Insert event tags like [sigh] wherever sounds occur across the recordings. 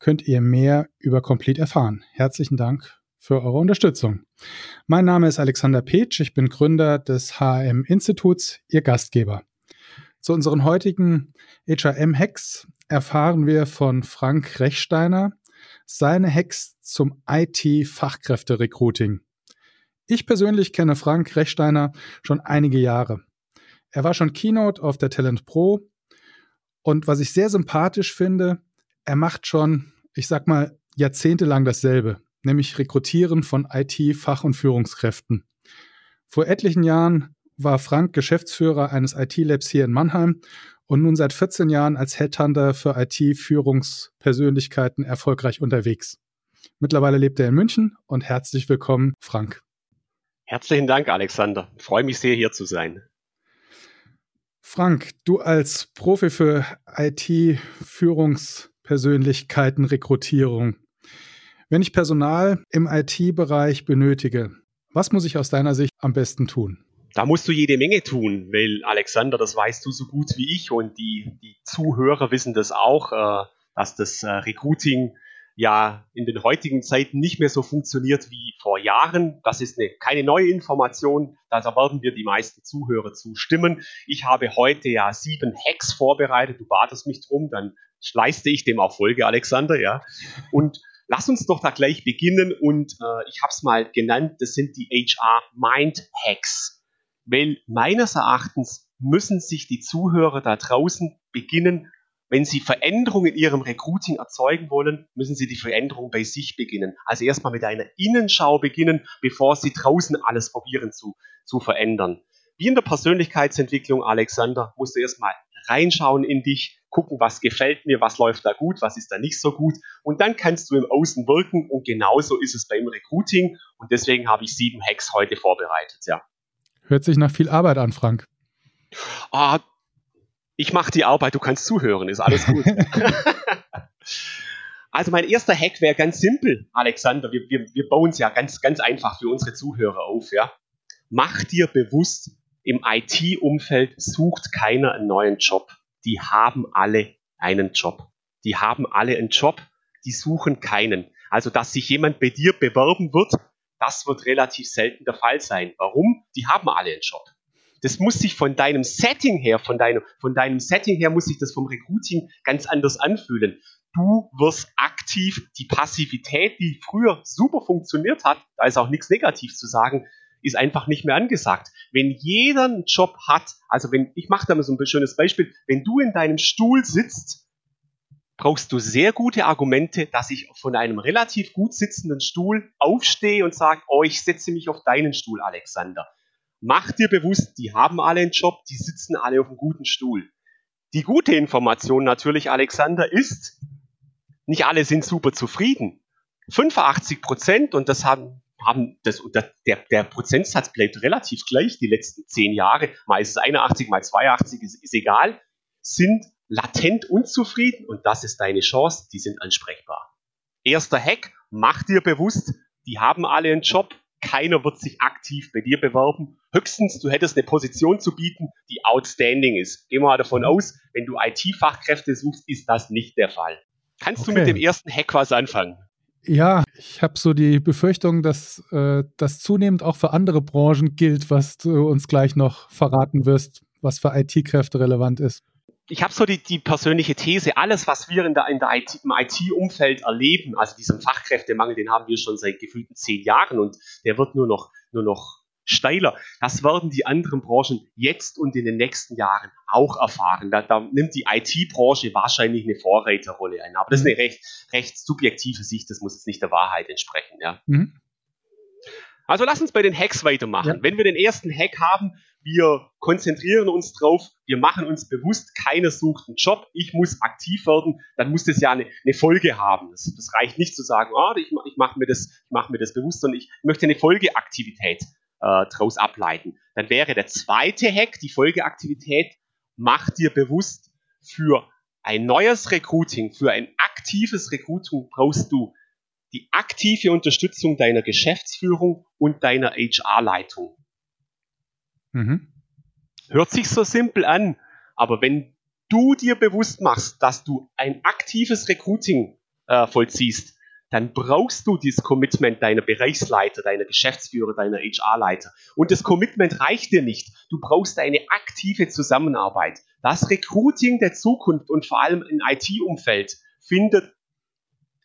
könnt ihr mehr über Complete erfahren. Herzlichen Dank für eure Unterstützung. Mein Name ist Alexander Petsch, ich bin Gründer des HRM Instituts, Ihr Gastgeber. Zu unseren heutigen HRM-Hacks erfahren wir von Frank Rechsteiner seine Hacks zum IT-Fachkräfte-Recruiting. Ich persönlich kenne Frank Rechsteiner schon einige Jahre. Er war schon Keynote auf der Talent Pro und was ich sehr sympathisch finde, er macht schon, ich sag mal, jahrzehntelang dasselbe, nämlich Rekrutieren von IT-Fach- und Führungskräften. Vor etlichen Jahren war Frank Geschäftsführer eines IT-Labs hier in Mannheim und nun seit 14 Jahren als Headhunter für IT-Führungspersönlichkeiten erfolgreich unterwegs. Mittlerweile lebt er in München und herzlich willkommen, Frank. Herzlichen Dank, Alexander. Ich freue mich sehr, hier zu sein. Frank, du als Profi für IT-Führungspersönlichkeiten, Rekrutierung. Wenn ich Personal im IT-Bereich benötige, was muss ich aus deiner Sicht am besten tun? Da musst du jede Menge tun, weil Alexander, das weißt du so gut wie ich und die, die Zuhörer wissen das auch, äh, dass das äh, Recruiting ja in den heutigen Zeiten nicht mehr so funktioniert wie vor Jahren. Das ist eine, keine neue Information, da werden wir die meisten Zuhörer zustimmen. Ich habe heute ja sieben Hacks vorbereitet, du batest mich drum, dann leiste ich dem auch Folge, Alexander, ja. Und lass uns doch da gleich beginnen und äh, ich habe es mal genannt, das sind die HR Mind Hacks. Weil meines Erachtens müssen sich die Zuhörer da draußen beginnen, wenn Sie Veränderungen in Ihrem Recruiting erzeugen wollen, müssen Sie die Veränderung bei sich beginnen. Also erstmal mit einer Innenschau beginnen, bevor Sie draußen alles probieren zu, zu verändern. Wie in der Persönlichkeitsentwicklung, Alexander, musst du erstmal reinschauen in dich, gucken, was gefällt mir, was läuft da gut, was ist da nicht so gut. Und dann kannst du im Außen wirken und genauso ist es beim Recruiting. Und deswegen habe ich sieben Hacks heute vorbereitet, ja. Hört sich nach viel Arbeit an, Frank. Ah, ich mache die Arbeit, du kannst zuhören, ist alles gut. [laughs] also mein erster Hack wäre ganz simpel, Alexander. Wir, wir, wir bauen es ja ganz, ganz einfach für unsere Zuhörer auf. Ja? Mach dir bewusst, im IT-Umfeld sucht keiner einen neuen Job. Die haben alle einen Job. Die haben alle einen Job, die suchen keinen. Also, dass sich jemand bei dir bewerben wird, das wird relativ selten der Fall sein. Warum? Die haben alle einen Job. Das muss sich von deinem Setting her, von deinem, von deinem Setting her muss sich das vom Recruiting ganz anders anfühlen. Du wirst aktiv die Passivität, die früher super funktioniert hat, da ist auch nichts negativ zu sagen, ist einfach nicht mehr angesagt. Wenn jeder einen Job hat, also wenn, ich mache da mal so ein schönes Beispiel, wenn du in deinem Stuhl sitzt, brauchst du sehr gute Argumente, dass ich von einem relativ gut sitzenden Stuhl aufstehe und sage, oh, ich setze mich auf deinen Stuhl, Alexander. Mach dir bewusst, die haben alle einen Job, die sitzen alle auf einem guten Stuhl. Die gute Information natürlich, Alexander, ist, nicht alle sind super zufrieden. 85 Prozent, und das haben, haben das, der, der Prozentsatz bleibt relativ gleich die letzten zehn Jahre, mal ist es 81, mal 82, ist, ist egal, sind latent unzufrieden und das ist deine Chance, die sind ansprechbar. Erster Hack, mach dir bewusst, die haben alle einen Job, keiner wird sich aktiv bei dir bewerben. Höchstens, du hättest eine Position zu bieten, die outstanding ist. Gehen wir mal davon aus, wenn du IT-Fachkräfte suchst, ist das nicht der Fall. Kannst okay. du mit dem ersten Hack was anfangen? Ja, ich habe so die Befürchtung, dass äh, das zunehmend auch für andere Branchen gilt, was du uns gleich noch verraten wirst, was für IT-Kräfte relevant ist ich habe so die, die persönliche These, alles, was wir in der, in der IT, im IT-Umfeld erleben, also diesen Fachkräftemangel, den haben wir schon seit gefühlten zehn Jahren und der wird nur noch, nur noch steiler. Das werden die anderen Branchen jetzt und in den nächsten Jahren auch erfahren. Da, da nimmt die IT-Branche wahrscheinlich eine Vorreiterrolle ein. Aber das ist eine recht, recht subjektive Sicht, das muss jetzt nicht der Wahrheit entsprechen. Ja. Mhm. Also lass uns bei den Hacks weitermachen. Ja. Wenn wir den ersten Hack haben, wir konzentrieren uns drauf, wir machen uns bewusst, keiner sucht einen Job, ich muss aktiv werden, dann muss das ja eine, eine Folge haben. Das, das, reicht nicht zu sagen, oh, ich, ich mache mir, das, mach mir das bewusst, sondern ich möchte eine Folgeaktivität äh, daraus ableiten. Dann wäre der zweite Hack, die Folgeaktivität, mach dir bewusst, für ein neues Recruiting, für ein aktives Recruiting brauchst du die aktive Unterstützung deiner Geschäftsführung und deiner HR-Leitung. Mhm. Hört sich so simpel an, aber wenn du dir bewusst machst, dass du ein aktives Recruiting äh, vollziehst, dann brauchst du dieses Commitment deiner Bereichsleiter, deiner Geschäftsführer, deiner HR-Leiter. Und das Commitment reicht dir nicht. Du brauchst eine aktive Zusammenarbeit. Das Recruiting der Zukunft und vor allem im IT-Umfeld findet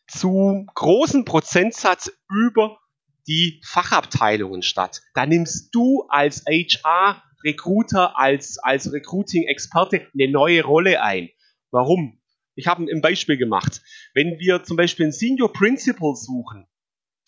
zu großen Prozentsatz über die Fachabteilungen statt. Da nimmst du als HR Recruiter, als, als Recruiting-Experte eine neue Rolle ein. Warum? Ich habe ein Beispiel gemacht. Wenn wir zum Beispiel einen Senior Principal suchen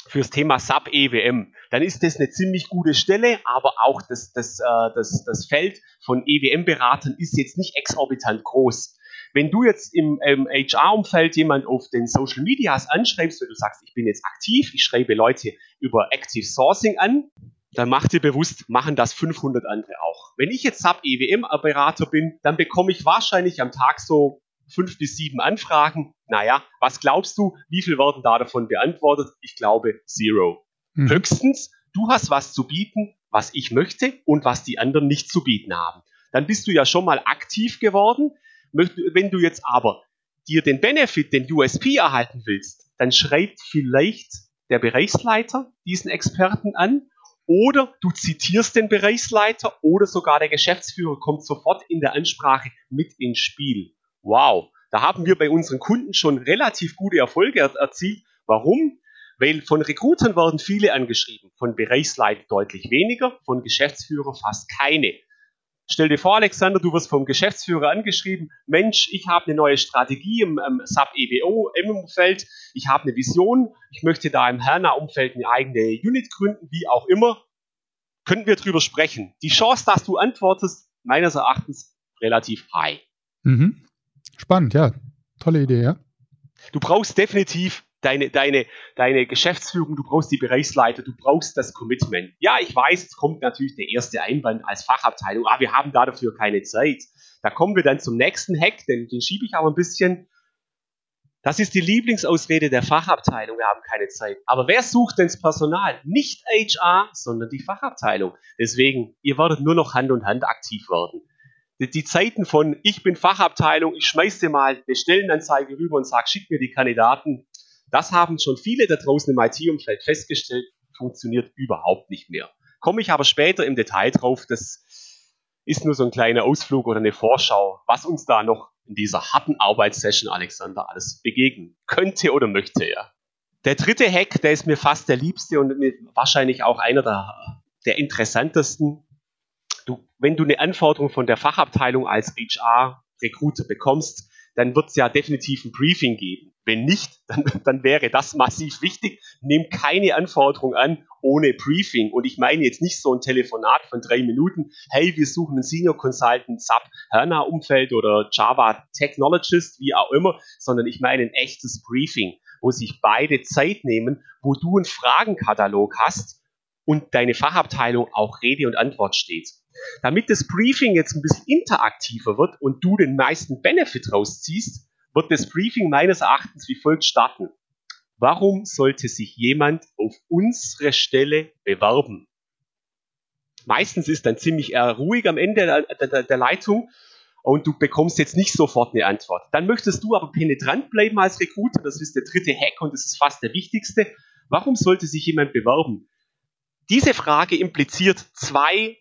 fürs Thema SAP EWM, dann ist das eine ziemlich gute Stelle, aber auch das, das, äh, das, das Feld von EWM-Beratern ist jetzt nicht exorbitant groß. Wenn du jetzt im ähm, HR-Umfeld jemand auf den Social Medias anschreibst, wenn du sagst, ich bin jetzt aktiv, ich schreibe Leute über Active Sourcing an, dann mach dir bewusst, machen das 500 andere auch. Wenn ich jetzt SAP EWM-Berater bin, dann bekomme ich wahrscheinlich am Tag so fünf bis sieben Anfragen. Naja, was glaubst du, wie viel werden da davon beantwortet? Ich glaube, zero. Mhm. Höchstens, du hast was zu bieten, was ich möchte und was die anderen nicht zu bieten haben. Dann bist du ja schon mal aktiv geworden. Wenn du jetzt aber dir den Benefit, den USP erhalten willst, dann schreibt vielleicht der Bereichsleiter diesen Experten an oder du zitierst den Bereichsleiter oder sogar der Geschäftsführer kommt sofort in der Ansprache mit ins Spiel. Wow, da haben wir bei unseren Kunden schon relativ gute Erfolge erzielt. Warum? Weil von Recruitern werden viele angeschrieben, von Bereichsleiter deutlich weniger, von Geschäftsführer fast keine. Stell dir vor, Alexander, du wirst vom Geschäftsführer angeschrieben, Mensch, ich habe eine neue Strategie im, im SAP EBO im Umfeld, ich habe eine Vision, ich möchte da im HANA-Umfeld eine eigene Unit gründen, wie auch immer. Könnten wir drüber sprechen. Die Chance, dass du antwortest, meines Erachtens relativ high. Mhm. Spannend, ja. Tolle Idee, ja. Du brauchst definitiv deine, deine, deine Geschäftsführung, du brauchst die Bereichsleiter, du brauchst das Commitment. Ja, ich weiß, es kommt natürlich der erste Einwand als Fachabteilung, ah, wir haben da dafür keine Zeit. Da kommen wir dann zum nächsten Hack, den, den schiebe ich aber ein bisschen. Das ist die Lieblingsausrede der Fachabteilung, wir haben keine Zeit. Aber wer sucht denn das Personal? Nicht HR, sondern die Fachabteilung. Deswegen, ihr werdet nur noch Hand in Hand aktiv werden. Die, Zeiten von, ich bin Fachabteilung, ich schmeiß dir mal eine Stellenanzeige rüber und sag, schick mir die Kandidaten, das haben schon viele da draußen im IT-Umfeld festgestellt, funktioniert überhaupt nicht mehr. Komme ich aber später im Detail drauf, das ist nur so ein kleiner Ausflug oder eine Vorschau, was uns da noch in dieser harten Arbeitssession, Alexander, alles begegnen könnte oder möchte, ja. Der dritte Hack, der ist mir fast der liebste und wahrscheinlich auch einer der, der interessantesten. Du, wenn du eine Anforderung von der Fachabteilung als HR-Recruiter bekommst, dann wird es ja definitiv ein Briefing geben. Wenn nicht, [laughs] dann, dann wäre das massiv wichtig. Nimm keine Anforderung an ohne Briefing. Und ich meine jetzt nicht so ein Telefonat von drei Minuten. Hey, wir suchen einen Senior Consultant, SAP HANA Umfeld oder Java Technologist, wie auch immer, sondern ich meine ein echtes Briefing, wo sich beide Zeit nehmen, wo du einen Fragenkatalog hast und deine Fachabteilung auch Rede und Antwort steht. Damit das Briefing jetzt ein bisschen interaktiver wird und du den meisten Benefit rausziehst, wird das Briefing meines Erachtens wie folgt starten. Warum sollte sich jemand auf unsere Stelle bewerben? Meistens ist dann ziemlich äh, ruhig am Ende der, der, der Leitung und du bekommst jetzt nicht sofort eine Antwort. Dann möchtest du aber penetrant bleiben als Recruiter, das ist der dritte Hack und das ist fast der wichtigste. Warum sollte sich jemand bewerben? Diese Frage impliziert zwei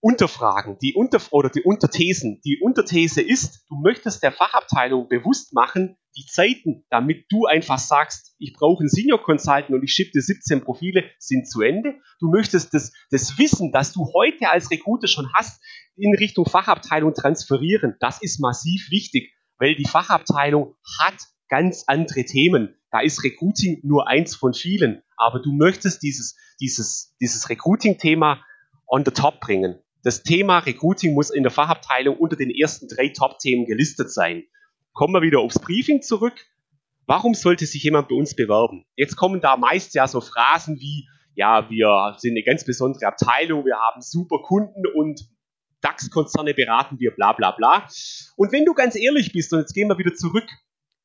Unterfragen, die Unter oder die Unterthesen. Die Unterthese ist, du möchtest der Fachabteilung bewusst machen, die Zeiten, damit du einfach sagst, ich brauche einen Senior Consultant und ich schiebe 17 Profile, sind zu Ende. Du möchtest das, das Wissen, das du heute als Recruiter schon hast, in Richtung Fachabteilung transferieren. Das ist massiv wichtig, weil die Fachabteilung hat ganz andere Themen. Da ist Recruiting nur eins von vielen. Aber du möchtest dieses, dieses, dieses Recruiting-Thema on the top bringen. Das Thema Recruiting muss in der Fachabteilung unter den ersten drei Top-Themen gelistet sein. Kommen wir wieder aufs Briefing zurück. Warum sollte sich jemand bei uns bewerben? Jetzt kommen da meist ja so Phrasen wie, ja, wir sind eine ganz besondere Abteilung, wir haben super Kunden und DAX-Konzerne beraten wir, bla bla bla. Und wenn du ganz ehrlich bist, und jetzt gehen wir wieder zurück,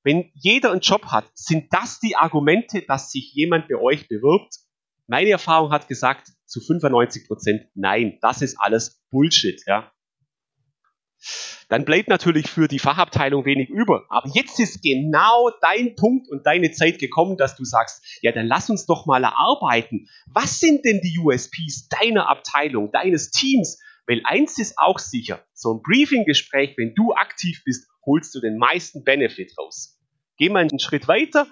wenn jeder einen Job hat, sind das die Argumente, dass sich jemand bei euch bewirbt? Meine Erfahrung hat gesagt, zu 95 Prozent nein, das ist alles Bullshit, ja. Dann bleibt natürlich für die Fachabteilung wenig über. Aber jetzt ist genau dein Punkt und deine Zeit gekommen, dass du sagst, ja, dann lass uns doch mal erarbeiten. Was sind denn die USPs deiner Abteilung, deines Teams? Weil eins ist auch sicher, so ein Briefing-Gespräch, wenn du aktiv bist, holst du den meisten Benefit raus. Geh mal einen Schritt weiter.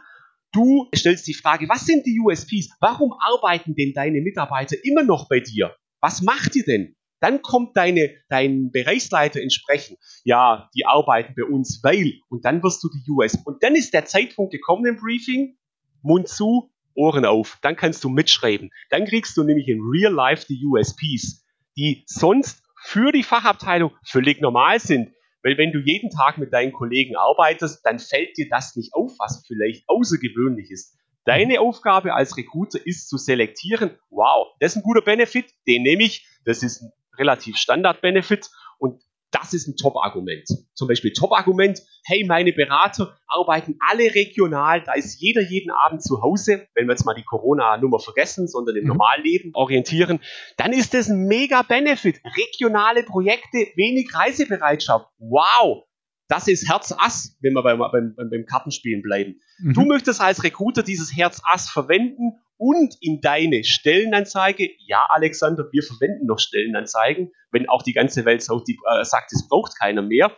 Du stellst die Frage, was sind die USPs? Warum arbeiten denn deine Mitarbeiter immer noch bei dir? Was macht ihr denn? Dann kommt deine, dein Bereichsleiter ins Sprechen. Ja, die arbeiten bei uns, weil. Und dann wirst du die US. Und dann ist der Zeitpunkt gekommen im Briefing. Mund zu, Ohren auf. Dann kannst du mitschreiben. Dann kriegst du nämlich in Real Life die USPs, die sonst für die Fachabteilung völlig normal sind. Weil wenn du jeden Tag mit deinen Kollegen arbeitest, dann fällt dir das nicht auf, was vielleicht außergewöhnlich ist. Deine Aufgabe als Recruiter ist zu selektieren, wow, das ist ein guter Benefit, den nehme ich, das ist ein relativ Standard-Benefit und das ist ein Top-Argument. Zum Beispiel Top-Argument, hey, meine Berater arbeiten alle regional, da ist jeder jeden Abend zu Hause, wenn wir jetzt mal die Corona-Nummer vergessen, sondern im mhm. Normalleben orientieren, dann ist das ein mega Benefit. Regionale Projekte, wenig Reisebereitschaft. Wow! Das ist Herz-Ass, wenn wir beim, beim, beim Kartenspielen bleiben. Mhm. Du möchtest als Recruiter dieses Herz-Ass verwenden und in deine Stellenanzeige, ja, Alexander, wir verwenden noch Stellenanzeigen, wenn auch die ganze Welt sagt, äh, sagt es braucht keiner mehr.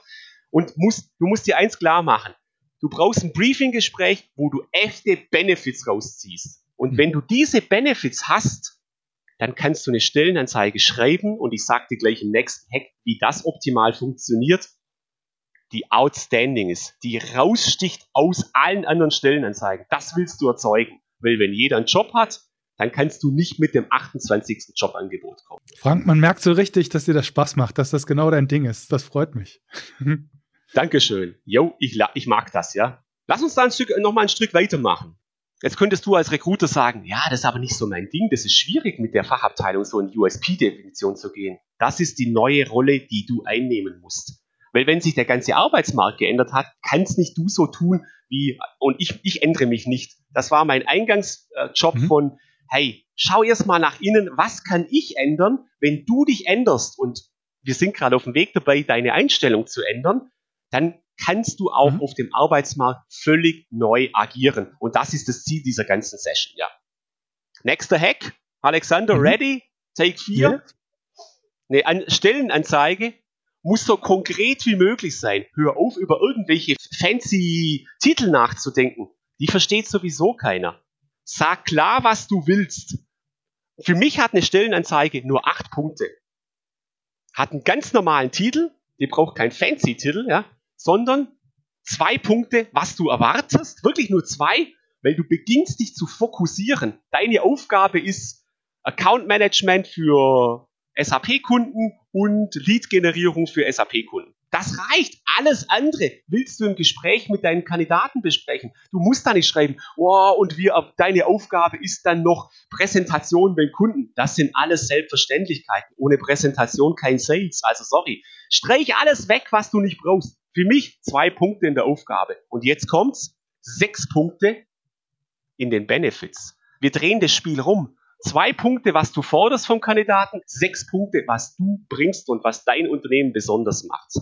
Und musst, du musst dir eins klar machen. Du brauchst ein Briefing-Gespräch, wo du echte Benefits rausziehst. Und mhm. wenn du diese Benefits hast, dann kannst du eine Stellenanzeige schreiben und ich sage dir gleich im nächsten Hack, wie das optimal funktioniert, die outstanding ist, die raussticht aus allen anderen Stellenanzeigen. Das willst du erzeugen. Weil wenn jeder einen Job hat, dann kannst du nicht mit dem 28. Jobangebot kommen. Frank, man merkt so richtig, dass dir das Spaß macht, dass das genau dein Ding ist. Das freut mich. [laughs] Dankeschön. Jo, ich, ich mag das, ja. Lass uns da ein Stück, noch mal ein Stück weitermachen. Jetzt könntest du als Recruiter sagen, ja, das ist aber nicht so mein Ding, das ist schwierig mit der Fachabteilung so in USP-Definition zu gehen. Das ist die neue Rolle, die du einnehmen musst. Weil wenn sich der ganze Arbeitsmarkt geändert hat, kannst nicht du so tun, wie, und ich, ich ändere mich nicht. Das war mein Eingangsjob mhm. von, hey, schau erst mal nach innen, was kann ich ändern, wenn du dich änderst und wir sind gerade auf dem Weg dabei, deine Einstellung zu ändern, dann kannst du auch mhm. auf dem Arbeitsmarkt völlig neu agieren. Und das ist das Ziel dieser ganzen Session, ja. Nächster Hack. Alexander, mhm. ready? Take 4. Yeah. Eine An Stellenanzeige muss so konkret wie möglich sein. Hör auf, über irgendwelche fancy Titel nachzudenken. Die versteht sowieso keiner. Sag klar, was du willst. Für mich hat eine Stellenanzeige nur acht Punkte. Hat einen ganz normalen Titel, die braucht keinen fancy Titel, ja, sondern zwei Punkte, was du erwartest, wirklich nur zwei, weil du beginnst dich zu fokussieren. Deine Aufgabe ist Account Management für SAP-Kunden und Lead-Generierung für SAP-Kunden. Das reicht. Alles andere willst du im Gespräch mit deinen Kandidaten besprechen. Du musst da nicht schreiben, oh, und wir, deine Aufgabe ist dann noch Präsentation beim Kunden. Das sind alles Selbstverständlichkeiten. Ohne Präsentation kein Sales. Also sorry. Streich alles weg, was du nicht brauchst. Für mich zwei Punkte in der Aufgabe. Und jetzt kommt's. Sechs Punkte in den Benefits. Wir drehen das Spiel rum zwei Punkte, was du forderst vom Kandidaten, sechs Punkte, was du bringst und was dein Unternehmen besonders macht.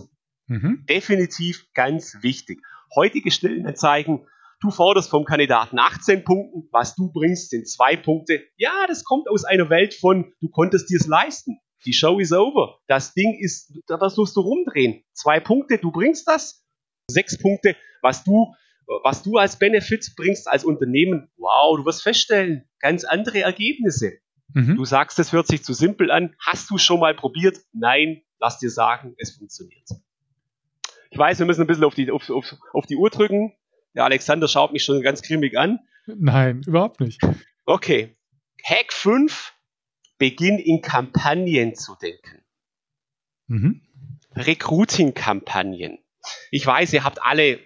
Mhm. Definitiv ganz wichtig. Heutige Stellenanzeigen, du forderst vom Kandidaten 18 Punkten, was du bringst, sind zwei Punkte. Ja, das kommt aus einer Welt von, du konntest dir es leisten. Die Show is over. Das Ding ist, das musst du rumdrehen. Zwei Punkte, du bringst das. Sechs Punkte, was du was du als Benefit bringst als Unternehmen, wow, du wirst feststellen, ganz andere Ergebnisse. Mhm. Du sagst, es hört sich zu simpel an. Hast du schon mal probiert? Nein, lass dir sagen, es funktioniert. Ich weiß, wir müssen ein bisschen auf die, auf, auf, auf die Uhr drücken. Der Alexander schaut mich schon ganz grimmig an. Nein, überhaupt nicht. Okay. Hack 5, beginn in Kampagnen zu denken. Mhm. Recruiting-Kampagnen. Ich weiß, ihr habt alle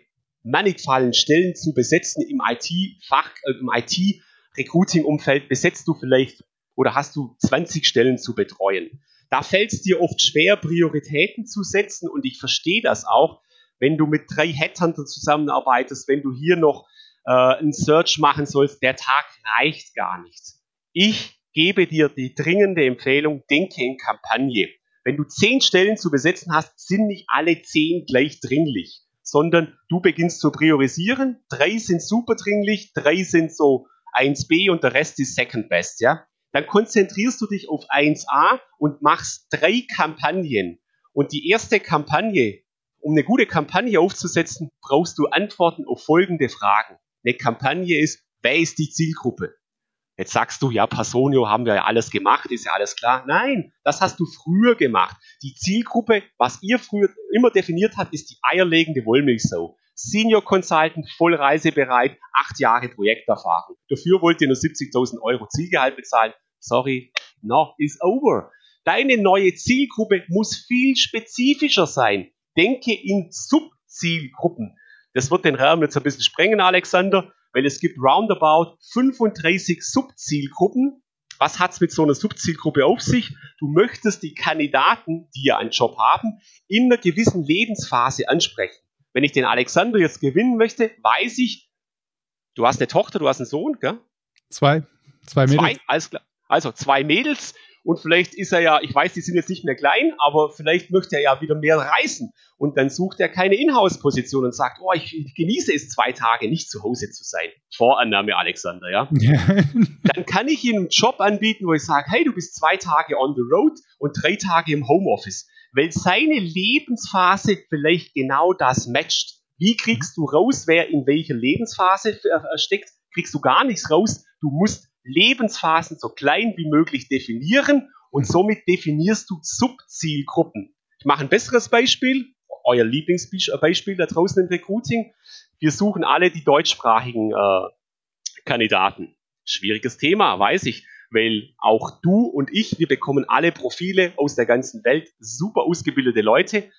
mannigfallen Stellen zu besetzen im IT-Fach, äh, im IT-Recruiting-Umfeld. Besetzt du vielleicht oder hast du 20 Stellen zu betreuen. Da fällt es dir oft schwer, Prioritäten zu setzen und ich verstehe das auch, wenn du mit drei Headhunter zusammenarbeitest, wenn du hier noch äh, einen Search machen sollst, der Tag reicht gar nicht. Ich gebe dir die dringende Empfehlung, denke in Kampagne. Wenn du zehn Stellen zu besetzen hast, sind nicht alle zehn gleich dringlich, sondern du beginnst zu priorisieren. Drei sind super dringlich, drei sind so 1b und der Rest ist second best, ja. Dann konzentrierst du dich auf 1a und machst drei Kampagnen. Und die erste Kampagne, um eine gute Kampagne aufzusetzen, brauchst du Antworten auf folgende Fragen. Eine Kampagne ist, wer ist die Zielgruppe? Jetzt sagst du, ja, Personio haben wir ja alles gemacht, ist ja alles klar. Nein, das hast du früher gemacht. Die Zielgruppe, was ihr früher immer definiert habt, ist die eierlegende Wollmilchsau. Senior Consultant, voll reisebereit, acht Jahre Projekterfahrung. Dafür wollt ihr nur 70.000 Euro Zielgehalt bezahlen. Sorry, no is over. Deine neue Zielgruppe muss viel spezifischer sein. Denke in Subzielgruppen. Das wird den Rahmen jetzt ein bisschen sprengen, Alexander, weil es gibt roundabout 35 Subzielgruppen. Was hat es mit so einer Subzielgruppe auf sich? Du möchtest die Kandidaten, die ja einen Job haben, in einer gewissen Lebensphase ansprechen. Wenn ich den Alexander jetzt gewinnen möchte, weiß ich, du hast eine Tochter, du hast einen Sohn, gell? Zwei. Zwei Mädels. Zwei, alles klar. Also zwei Mädels und vielleicht ist er ja, ich weiß, die sind jetzt nicht mehr klein, aber vielleicht möchte er ja wieder mehr reisen. Und dann sucht er keine Inhouse-Position und sagt, oh, ich, ich, genieße es zwei Tage nicht zu Hause zu sein. Vorannahme, Alexander, ja. [laughs] dann kann ich ihm einen Job anbieten, wo ich sage, hey, du bist zwei Tage on the road und drei Tage im Homeoffice. Weil seine Lebensphase vielleicht genau das matcht. Wie kriegst du raus, wer in welcher Lebensphase äh, steckt? Kriegst du gar nichts raus. Du musst Lebensphasen so klein wie möglich definieren und somit definierst du Subzielgruppen. Ich mache ein besseres Beispiel, euer Lieblingsbeispiel da draußen im Recruiting. Wir suchen alle die deutschsprachigen äh, Kandidaten. Schwieriges Thema, weiß ich, weil auch du und ich, wir bekommen alle Profile aus der ganzen Welt, super ausgebildete Leute,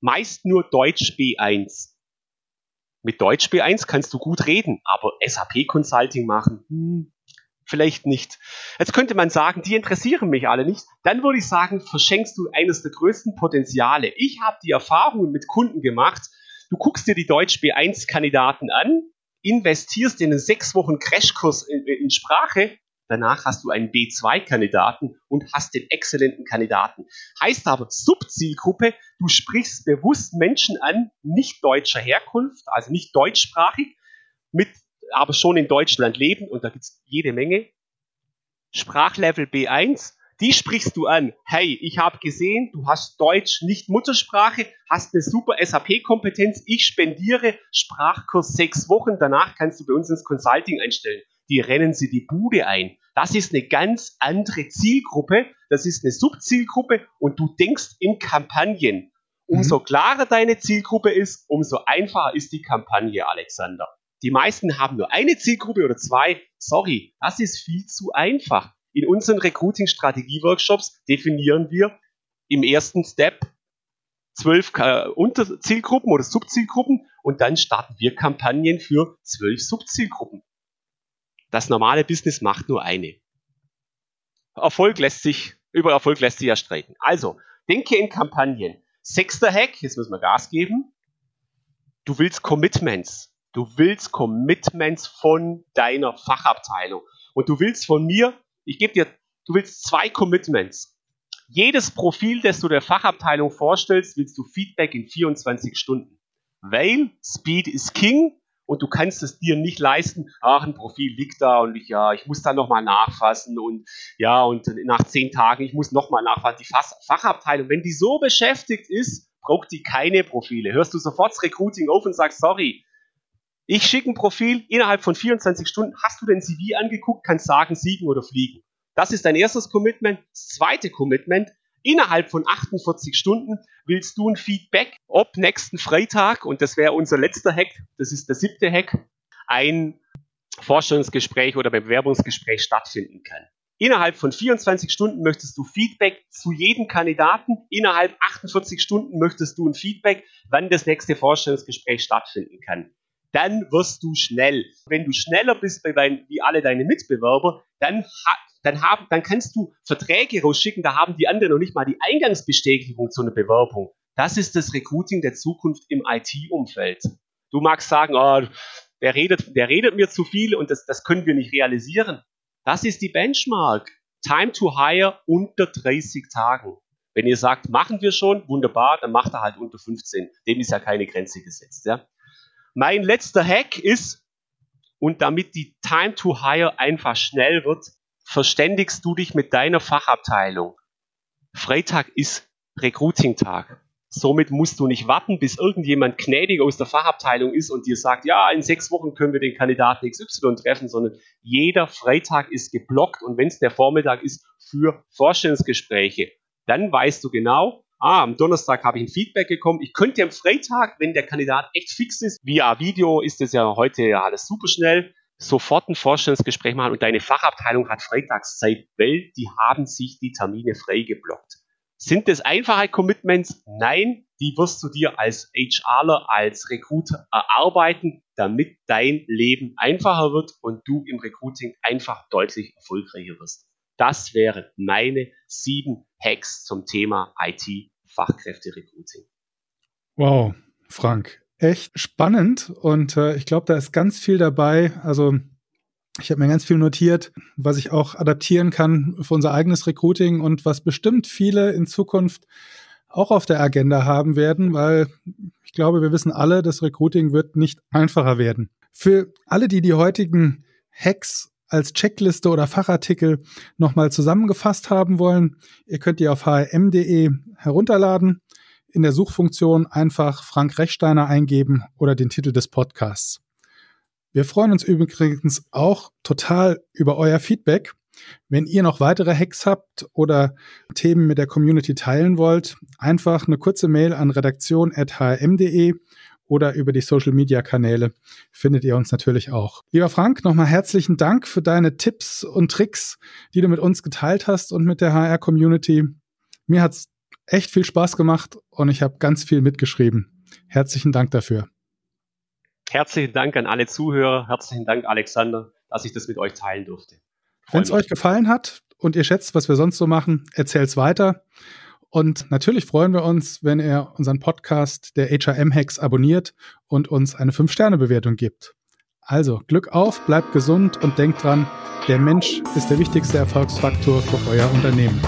meist nur Deutsch B1. Mit Deutsch B1 kannst du gut reden, aber SAP Consulting machen, hm, vielleicht nicht. Jetzt könnte man sagen, die interessieren mich alle nicht. Dann würde ich sagen, verschenkst du eines der größten Potenziale. Ich habe die Erfahrungen mit Kunden gemacht. Du guckst dir die Deutsch B1-Kandidaten an, investierst in einen sechs Wochen Crashkurs in, in Sprache, danach hast du einen B2-Kandidaten und hast den exzellenten Kandidaten. Heißt aber Subzielgruppe, du sprichst bewusst Menschen an, nicht deutscher Herkunft, also nicht deutschsprachig, mit aber schon in Deutschland leben und da gibt es jede Menge. Sprachlevel B1, die sprichst du an. Hey, ich habe gesehen, du hast Deutsch nicht Muttersprache, hast eine super SAP-Kompetenz. Ich spendiere Sprachkurs sechs Wochen. Danach kannst du bei uns ins Consulting einstellen. Die rennen sie die Bude ein. Das ist eine ganz andere Zielgruppe. Das ist eine Subzielgruppe und du denkst in Kampagnen. Umso mhm. klarer deine Zielgruppe ist, umso einfacher ist die Kampagne, Alexander. Die meisten haben nur eine Zielgruppe oder zwei. Sorry, das ist viel zu einfach. In unseren Recruiting-Strategie-Workshops definieren wir im ersten Step zwölf äh, Unterzielgruppen oder Subzielgruppen und dann starten wir Kampagnen für zwölf Subzielgruppen. Das normale Business macht nur eine. Erfolg lässt sich, über Erfolg lässt sich ja streiten. Also, denke in Kampagnen. Sechster Hack, jetzt müssen wir Gas geben. Du willst Commitments. Du willst Commitments von deiner Fachabteilung. Und du willst von mir, ich gebe dir, du willst zwei Commitments. Jedes Profil, das du der Fachabteilung vorstellst, willst du Feedback in 24 Stunden. Weil Speed is King und du kannst es dir nicht leisten, ach, ein Profil liegt da und ich, ja, ich muss da nochmal nachfassen und ja, und nach zehn Tagen, ich muss nochmal nachfassen. Die Fachabteilung, wenn die so beschäftigt ist, braucht die keine Profile. Hörst du sofort das Recruiting auf und sagst, sorry, ich schicke ein Profil, innerhalb von 24 Stunden hast du den CV angeguckt, kannst sagen, siegen oder fliegen. Das ist dein erstes Commitment. Das zweite Commitment, innerhalb von 48 Stunden willst du ein Feedback, ob nächsten Freitag, und das wäre unser letzter Hack, das ist der siebte Hack, ein Vorstellungsgespräch oder Bewerbungsgespräch stattfinden kann. Innerhalb von 24 Stunden möchtest du Feedback zu jedem Kandidaten. Innerhalb 48 Stunden möchtest du ein Feedback, wann das nächste Vorstellungsgespräch stattfinden kann. Dann wirst du schnell. Wenn du schneller bist dein, wie alle deine Mitbewerber, dann, dann, haben, dann kannst du Verträge rausschicken, da haben die anderen noch nicht mal die Eingangsbestätigung zu einer Bewerbung. Das ist das Recruiting der Zukunft im IT-Umfeld. Du magst sagen, oh, der redet, der redet mir zu viel und das, das können wir nicht realisieren. Das ist die Benchmark. Time to hire unter 30 Tagen. Wenn ihr sagt, machen wir schon, wunderbar, dann macht er halt unter 15. Dem ist ja keine Grenze gesetzt. Ja. Mein letzter Hack ist, und damit die Time to hire einfach schnell wird, verständigst du dich mit deiner Fachabteilung. Freitag ist Recruiting-Tag. Somit musst du nicht warten, bis irgendjemand gnädig aus der Fachabteilung ist und dir sagt, ja, in sechs Wochen können wir den Kandidaten XY treffen, sondern jeder Freitag ist geblockt und wenn es der Vormittag ist für Vorstellungsgespräche, dann weißt du genau, ah, am Donnerstag habe ich ein Feedback bekommen. Ich könnte am Freitag, wenn der Kandidat echt fix ist, via Video ist es ja heute ja alles super schnell, sofort ein Vorstellungsgespräch machen und deine Fachabteilung hat Freitagszeit, weil die haben sich die Termine frei geblockt. Sind das einfache Commitments? Nein, die wirst du dir als HRler, als Recruiter erarbeiten, damit dein Leben einfacher wird und du im Recruiting einfach deutlich erfolgreicher wirst. Das wären meine sieben Hacks zum Thema IT-Fachkräfte-Recruiting. Wow, Frank, echt spannend und äh, ich glaube, da ist ganz viel dabei. Also ich habe mir ganz viel notiert, was ich auch adaptieren kann für unser eigenes Recruiting und was bestimmt viele in Zukunft auch auf der Agenda haben werden, weil ich glaube, wir wissen alle, das Recruiting wird nicht einfacher werden. Für alle, die die heutigen Hacks als Checkliste oder Fachartikel nochmal zusammengefasst haben wollen, ihr könnt die auf hrm.de herunterladen, in der Suchfunktion einfach Frank Rechsteiner eingeben oder den Titel des Podcasts. Wir freuen uns übrigens auch total über euer Feedback. Wenn ihr noch weitere Hacks habt oder Themen mit der Community teilen wollt, einfach eine kurze Mail an redaktion.hm.de oder über die Social Media Kanäle findet ihr uns natürlich auch. Lieber Frank, nochmal herzlichen Dank für deine Tipps und Tricks, die du mit uns geteilt hast und mit der HR Community. Mir hat's echt viel Spaß gemacht und ich habe ganz viel mitgeschrieben. Herzlichen Dank dafür. Herzlichen Dank an alle Zuhörer. Herzlichen Dank, Alexander, dass ich das mit euch teilen durfte. Wenn es euch gefallen hat und ihr schätzt, was wir sonst so machen, erzählt's weiter. Und natürlich freuen wir uns, wenn ihr unseren Podcast der HRM Hacks abonniert und uns eine 5-Sterne-Bewertung gibt. Also Glück auf, bleibt gesund und denkt dran, der Mensch ist der wichtigste Erfolgsfaktor für euer Unternehmen.